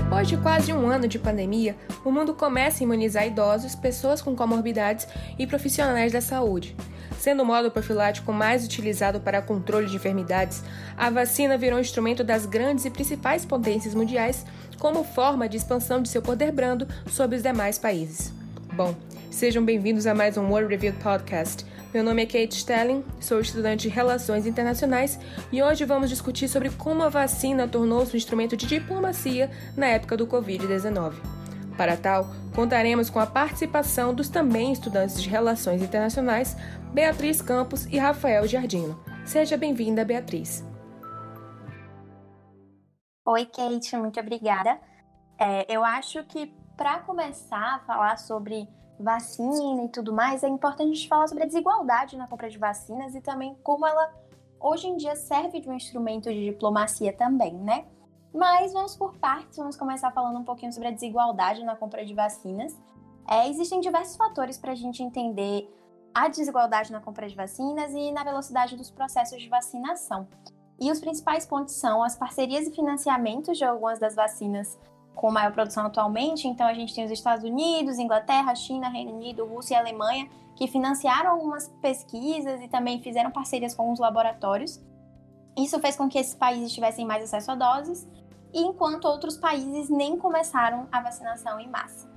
Depois de quase um ano de pandemia, o mundo começa a imunizar idosos, pessoas com comorbidades e profissionais da saúde. Sendo o modo profilático mais utilizado para controle de enfermidades, a vacina virou um instrumento das grandes e principais potências mundiais como forma de expansão de seu poder brando sobre os demais países. Bom, sejam bem-vindos a mais um World Review Podcast. Meu nome é Kate Stelling, sou estudante de Relações Internacionais e hoje vamos discutir sobre como a vacina tornou-se um instrumento de diplomacia na época do Covid-19. Para tal, contaremos com a participação dos também estudantes de Relações Internacionais Beatriz Campos e Rafael Giardino. Seja bem-vinda, Beatriz. Oi, Kate, muito obrigada. É, eu acho que para começar a falar sobre vacina e tudo mais, é importante a gente falar sobre a desigualdade na compra de vacinas e também como ela hoje em dia serve de um instrumento de diplomacia também, né? Mas vamos por partes, vamos começar falando um pouquinho sobre a desigualdade na compra de vacinas. É, existem diversos fatores para a gente entender a desigualdade na compra de vacinas e na velocidade dos processos de vacinação. E os principais pontos são as parcerias e financiamentos de algumas das vacinas com maior produção atualmente. Então, a gente tem os Estados Unidos, Inglaterra, China, Reino Unido, Rússia e Alemanha, que financiaram algumas pesquisas e também fizeram parcerias com os laboratórios. Isso fez com que esses países tivessem mais acesso a doses, enquanto outros países nem começaram a vacinação em massa.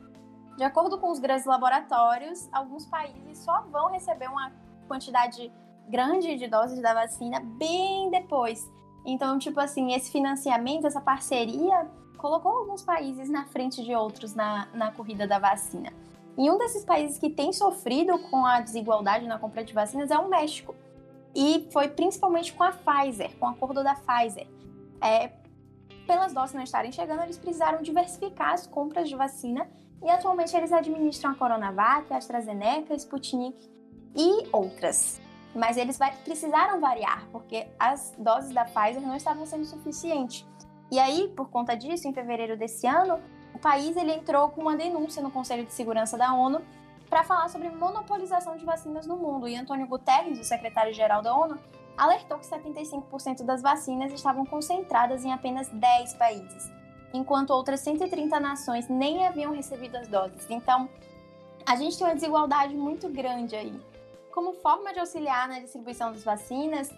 De acordo com os grandes laboratórios, alguns países só vão receber uma quantidade grande de doses da vacina bem depois. Então, tipo assim, esse financiamento, essa parceria colocou alguns países na frente de outros na, na corrida da vacina. E um desses países que tem sofrido com a desigualdade na compra de vacinas é o México. E foi principalmente com a Pfizer, com o acordo da Pfizer. É, pelas doses não estarem chegando, eles precisaram diversificar as compras de vacina e atualmente eles administram a Coronavac, a AstraZeneca, a Sputnik e outras. Mas eles precisaram variar, porque as doses da Pfizer não estavam sendo suficientes. E aí, por conta disso, em fevereiro desse ano, o país ele entrou com uma denúncia no Conselho de Segurança da ONU para falar sobre monopolização de vacinas no mundo. E Antônio Guterres, o secretário-geral da ONU, alertou que 75% das vacinas estavam concentradas em apenas 10 países, enquanto outras 130 nações nem haviam recebido as doses. Então, a gente tem uma desigualdade muito grande aí. Como forma de auxiliar na distribuição das vacinas,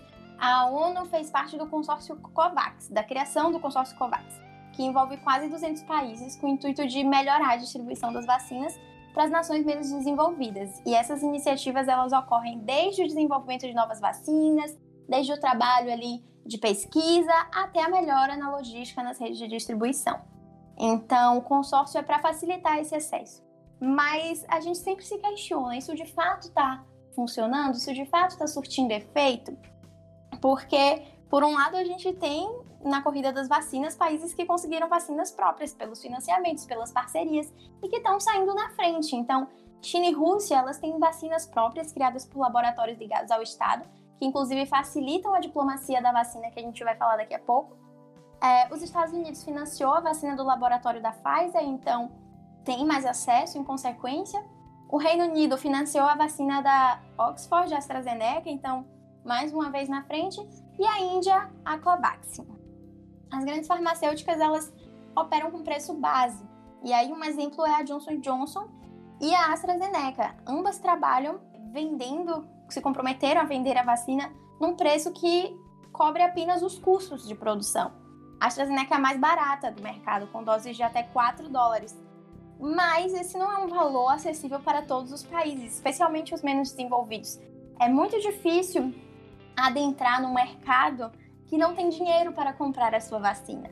a ONU fez parte do consórcio COVAX, da criação do consórcio COVAX, que envolve quase 200 países com o intuito de melhorar a distribuição das vacinas para as nações menos desenvolvidas. E essas iniciativas elas ocorrem desde o desenvolvimento de novas vacinas, desde o trabalho ali de pesquisa até a melhora na logística nas redes de distribuição. Então, o consórcio é para facilitar esse acesso. Mas a gente sempre se questiona: isso de fato está funcionando? Isso de fato está surtindo efeito? Porque, por um lado, a gente tem na corrida das vacinas países que conseguiram vacinas próprias pelos financiamentos, pelas parcerias e que estão saindo na frente. Então, China e Rússia, elas têm vacinas próprias criadas por laboratórios ligados ao Estado, que inclusive facilitam a diplomacia da vacina que a gente vai falar daqui a pouco. É, os Estados Unidos financiou a vacina do laboratório da Pfizer, então tem mais acesso em consequência. O Reino Unido financiou a vacina da Oxford AstraZeneca, então mais uma vez na frente, e a Índia, a Covax. As grandes farmacêuticas, elas operam com preço base. E aí um exemplo é a Johnson Johnson e a AstraZeneca. Ambas trabalham vendendo, se comprometeram a vender a vacina num preço que cobre apenas os custos de produção. A AstraZeneca é a mais barata do mercado, com doses de até 4 dólares. Mas esse não é um valor acessível para todos os países, especialmente os menos desenvolvidos. É muito difícil adentrar no mercado que não tem dinheiro para comprar a sua vacina.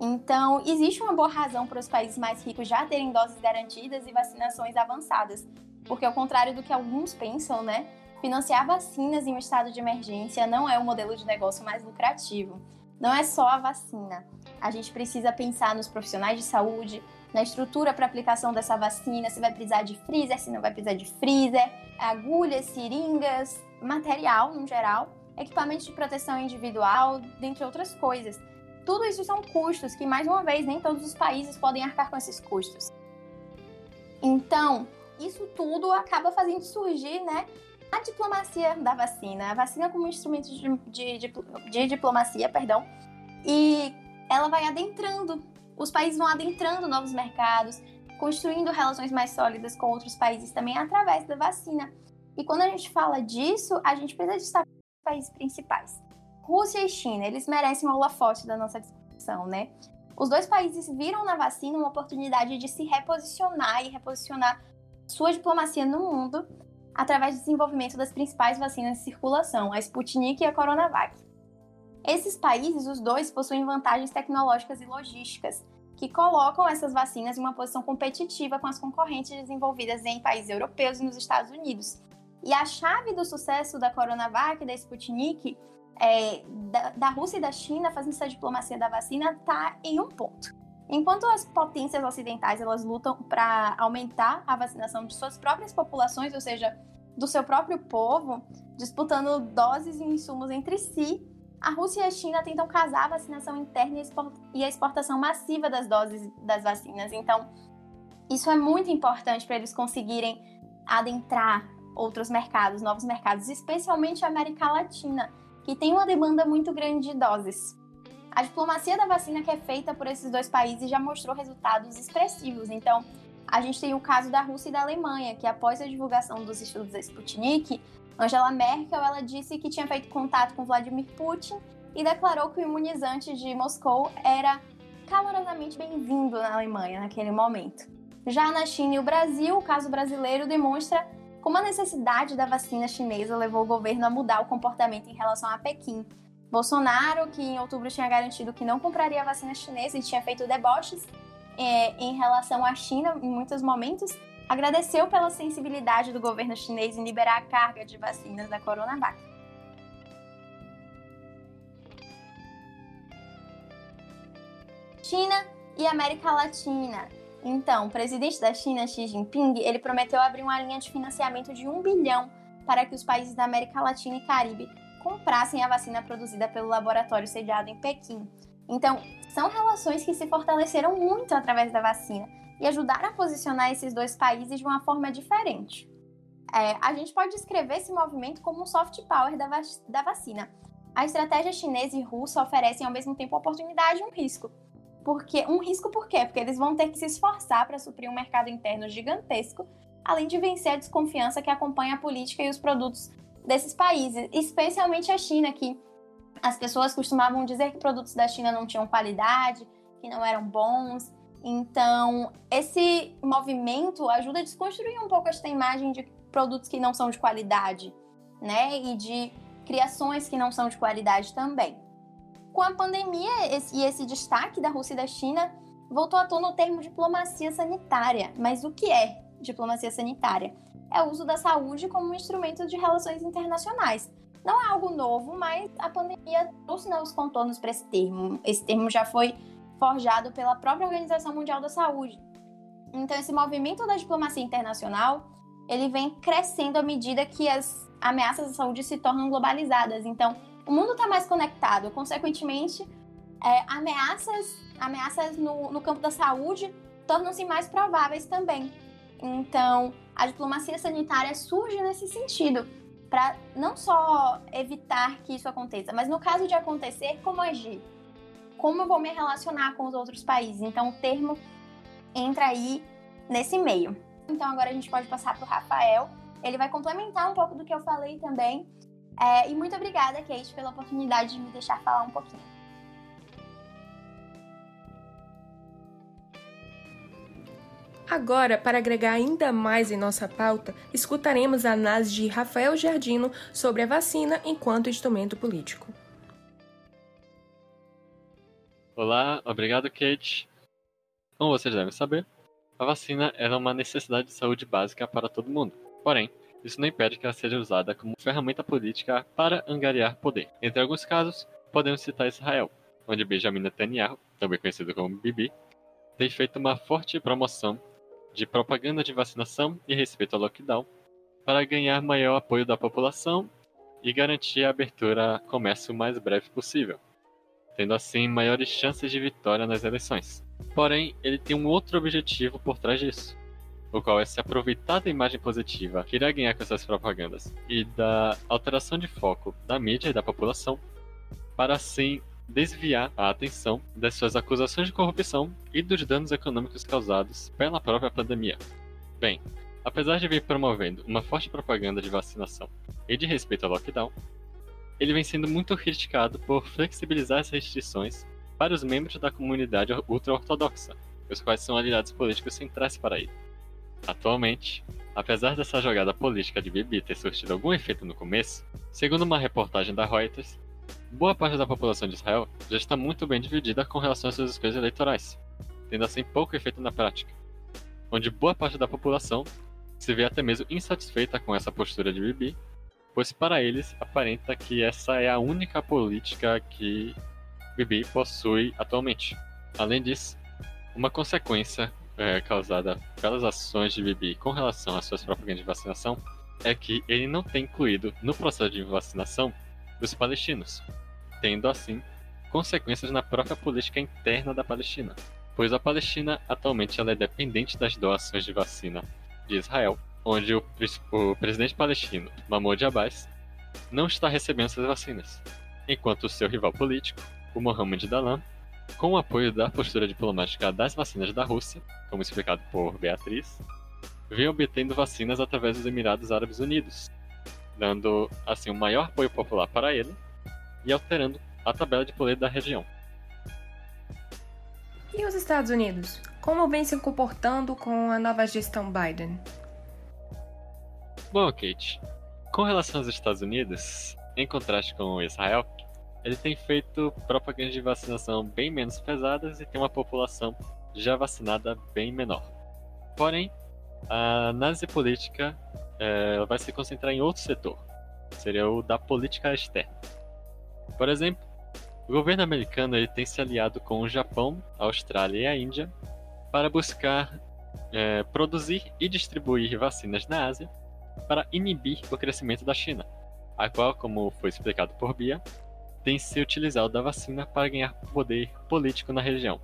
Então, existe uma boa razão para os países mais ricos já terem doses garantidas e vacinações avançadas, porque ao contrário do que alguns pensam, né, financiar vacinas em um estado de emergência não é o modelo de negócio mais lucrativo. Não é só a vacina. A gente precisa pensar nos profissionais de saúde, na estrutura para aplicação dessa vacina, se vai precisar de freezer, se não vai precisar de freezer, agulhas, seringas, material no geral, equipamentos de proteção individual, dentre outras coisas. Tudo isso são custos que, mais uma vez, nem todos os países podem arcar com esses custos. Então, isso tudo acaba fazendo surgir, né, a diplomacia da vacina, a vacina como instrumento de, de, de, de diplomacia, perdão, e ela vai adentrando os países vão adentrando novos mercados, construindo relações mais sólidas com outros países também através da vacina. E quando a gente fala disso, a gente precisa destacar os países principais. Rússia e China, eles merecem uma forte da nossa discussão, né? Os dois países viram na vacina uma oportunidade de se reposicionar e reposicionar sua diplomacia no mundo através do desenvolvimento das principais vacinas de circulação, a Sputnik e a Coronavac. Esses países, os dois, possuem vantagens tecnológicas e logísticas que colocam essas vacinas em uma posição competitiva com as concorrentes desenvolvidas em países europeus e nos Estados Unidos. E a chave do sucesso da Coronavac da Sputnik, é, da, da Rússia e da China fazendo essa diplomacia da vacina, está em um ponto. Enquanto as potências ocidentais elas lutam para aumentar a vacinação de suas próprias populações, ou seja, do seu próprio povo, disputando doses e insumos entre si, a Rússia e a China tentam casar a vacinação interna e a exportação massiva das doses das vacinas. Então, isso é muito importante para eles conseguirem adentrar outros mercados, novos mercados, especialmente a América Latina, que tem uma demanda muito grande de doses. A diplomacia da vacina que é feita por esses dois países já mostrou resultados expressivos. Então, a gente tem o caso da Rússia e da Alemanha, que após a divulgação dos estudos da Sputnik, Angela Merkel ela disse que tinha feito contato com Vladimir Putin e declarou que o imunizante de Moscou era calorosamente bem-vindo na Alemanha naquele momento. Já na China e o Brasil, o caso brasileiro demonstra como a necessidade da vacina chinesa levou o governo a mudar o comportamento em relação a Pequim, Bolsonaro, que em outubro tinha garantido que não compraria a vacina chinesa e tinha feito deboches é, em relação à China em muitos momentos, agradeceu pela sensibilidade do governo chinês em liberar a carga de vacinas da Coronavac. China e América Latina. Então, o presidente da China, Xi Jinping, ele prometeu abrir uma linha de financiamento de um bilhão para que os países da América Latina e Caribe comprassem a vacina produzida pelo laboratório sediado em Pequim. Então, são relações que se fortaleceram muito através da vacina e ajudaram a posicionar esses dois países de uma forma diferente. É, a gente pode descrever esse movimento como um soft power da, da vacina. A estratégia chinesa e russa oferecem ao mesmo tempo oportunidade e um risco. Porque, um risco por quê? Porque eles vão ter que se esforçar para suprir um mercado interno gigantesco, além de vencer a desconfiança que acompanha a política e os produtos desses países, especialmente a China, que as pessoas costumavam dizer que produtos da China não tinham qualidade, que não eram bons. Então, esse movimento ajuda a desconstruir um pouco esta imagem de produtos que não são de qualidade, né? E de criações que não são de qualidade também. Com a pandemia e esse destaque da Rússia e da China, voltou à tona o termo diplomacia sanitária. Mas o que é diplomacia sanitária? é o uso da saúde como um instrumento de relações internacionais. Não é algo novo, mas a pandemia trouxe novos contornos para esse termo. Esse termo já foi forjado pela própria Organização Mundial da Saúde. Então, esse movimento da diplomacia internacional, ele vem crescendo à medida que as ameaças à saúde se tornam globalizadas. Então, o mundo está mais conectado, consequentemente, é, ameaças, ameaças no, no campo da saúde tornam-se mais prováveis também. Então, a diplomacia sanitária surge nesse sentido, para não só evitar que isso aconteça, mas no caso de acontecer, como agir? Como eu vou me relacionar com os outros países? Então, o termo entra aí nesse meio. Então, agora a gente pode passar para o Rafael. Ele vai complementar um pouco do que eu falei também. É, e muito obrigada, Kate, pela oportunidade de me deixar falar um pouquinho. Agora, para agregar ainda mais em nossa pauta, escutaremos a análise de Rafael Giardino sobre a vacina enquanto instrumento político. Olá, obrigado, Kate. Como vocês devem saber, a vacina era uma necessidade de saúde básica para todo mundo. Porém, isso não impede que ela seja usada como ferramenta política para angariar poder. Entre alguns casos, podemos citar Israel, onde Benjamin Netanyahu, também conhecido como Bibi, tem feito uma forte promoção de propaganda de vacinação e respeito ao lockdown para ganhar maior apoio da população e garantir a abertura a comércio o mais breve possível, tendo assim maiores chances de vitória nas eleições. Porém, ele tem um outro objetivo por trás disso, o qual é se aproveitar da imagem positiva que irá ganhar com essas propagandas e da alteração de foco da mídia e da população, para assim desviar a atenção das suas acusações de corrupção e dos danos econômicos causados pela própria pandemia. Bem, apesar de vir promovendo uma forte propaganda de vacinação e de respeito ao lockdown, ele vem sendo muito criticado por flexibilizar as restrições para os membros da comunidade ultra-ortodoxa, os quais são aliados políticos centrais para ele. Atualmente, apesar dessa jogada política de Bibi ter surtido algum efeito no começo, segundo uma reportagem da Reuters, boa parte da população de Israel já está muito bem dividida com relação às suas escolhas eleitorais, tendo assim pouco efeito na prática, onde boa parte da população se vê até mesmo insatisfeita com essa postura de Bibi, pois para eles aparenta que essa é a única política que Bibi possui atualmente. Além disso, uma consequência é, causada pelas ações de Bibi com relação às suas propagandas de vacinação é que ele não tem incluído no processo de vacinação os palestinos, tendo assim consequências na própria política interna da Palestina, pois a Palestina atualmente ela é dependente das doações de vacina de Israel, onde o, o presidente palestino Mahmoud Abbas não está recebendo essas vacinas, enquanto o seu rival político, o Mohammed Dalam, com o apoio da postura diplomática das vacinas da Rússia, como explicado por Beatriz, vem obtendo vacinas através dos Emirados Árabes Unidos, dando assim um maior apoio popular para ele e alterando a tabela de poder da região. E os Estados Unidos? Como vem se comportando com a nova gestão Biden? Bom, Kate, com relação aos Estados Unidos, em contraste com Israel, ele tem feito propagandas de vacinação bem menos pesadas e tem uma população já vacinada bem menor. Porém, a análise política é, vai se concentrar em outro setor, seria o da política externa. Por exemplo, o governo americano ele tem se aliado com o Japão, a Austrália e a Índia para buscar é, produzir e distribuir vacinas na Ásia para inibir o crescimento da China, a qual, como foi explicado por Bia, tem se utilizado da vacina para ganhar poder político na região.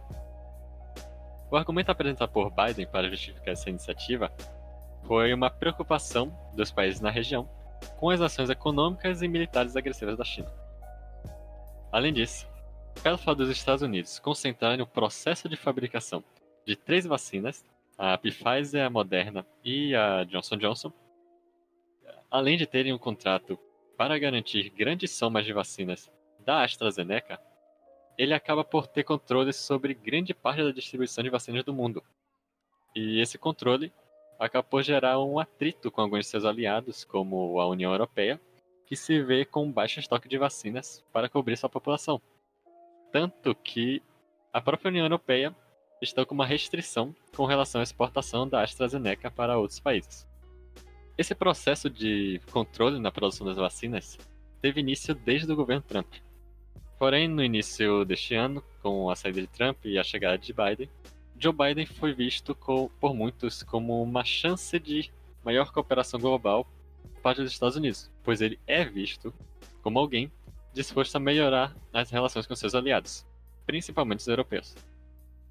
O argumento apresentado por Biden para justificar essa iniciativa foi uma preocupação dos países na região com as ações econômicas e militares agressivas da China. Além disso, pelo fato dos Estados Unidos concentrarem o processo de fabricação de três vacinas, a Pfizer, a Moderna e a Johnson Johnson, além de terem um contrato para garantir grandes somas de vacinas da AstraZeneca, ele acaba por ter controle sobre grande parte da distribuição de vacinas do mundo. E esse controle acaba por gerar um atrito com alguns de seus aliados, como a União Europeia, que se vê com baixo estoque de vacinas para cobrir sua população. Tanto que a própria União Europeia está com uma restrição com relação à exportação da AstraZeneca para outros países. Esse processo de controle na produção das vacinas teve início desde o governo Trump. Porém, no início deste ano, com a saída de Trump e a chegada de Biden, Joe Biden foi visto por muitos como uma chance de maior cooperação global por parte dos Estados Unidos, pois ele é visto como alguém disposto a melhorar as relações com seus aliados, principalmente os europeus.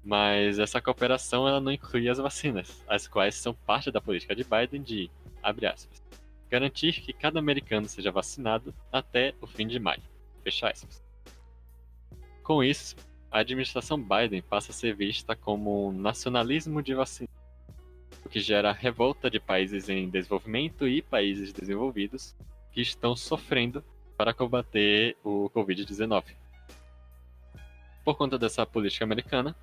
Mas essa cooperação ela não inclui as vacinas, as quais são parte da política de Biden de, abre aspas, garantir que cada americano seja vacinado até o fim de maio, fecha aspas. Com isso, a administração Biden passa a ser vista como um nacionalismo de vacina, o que gera revolta de países em desenvolvimento e países desenvolvidos que estão sofrendo para combater o Covid-19. Por conta dessa política americana,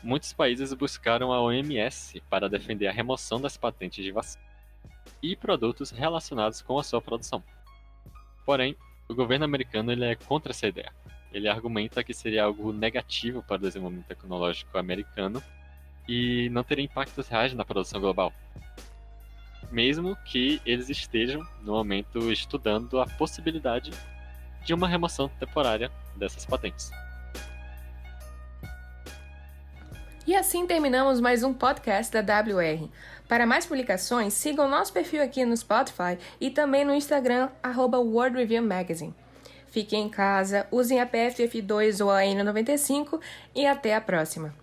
muitos países buscaram a OMS para defender a remoção das patentes de vacina e produtos relacionados com a sua produção. Porém, o governo americano ele é contra essa ideia ele argumenta que seria algo negativo para o desenvolvimento tecnológico americano e não teria impactos reais na produção global. Mesmo que eles estejam, no momento, estudando a possibilidade de uma remoção temporária dessas patentes. E assim terminamos mais um podcast da WR. Para mais publicações, sigam nosso perfil aqui no Spotify e também no Instagram, arroba World Review Magazine. Fiquem em casa, usem a PFF2 ou a N95 e até a próxima!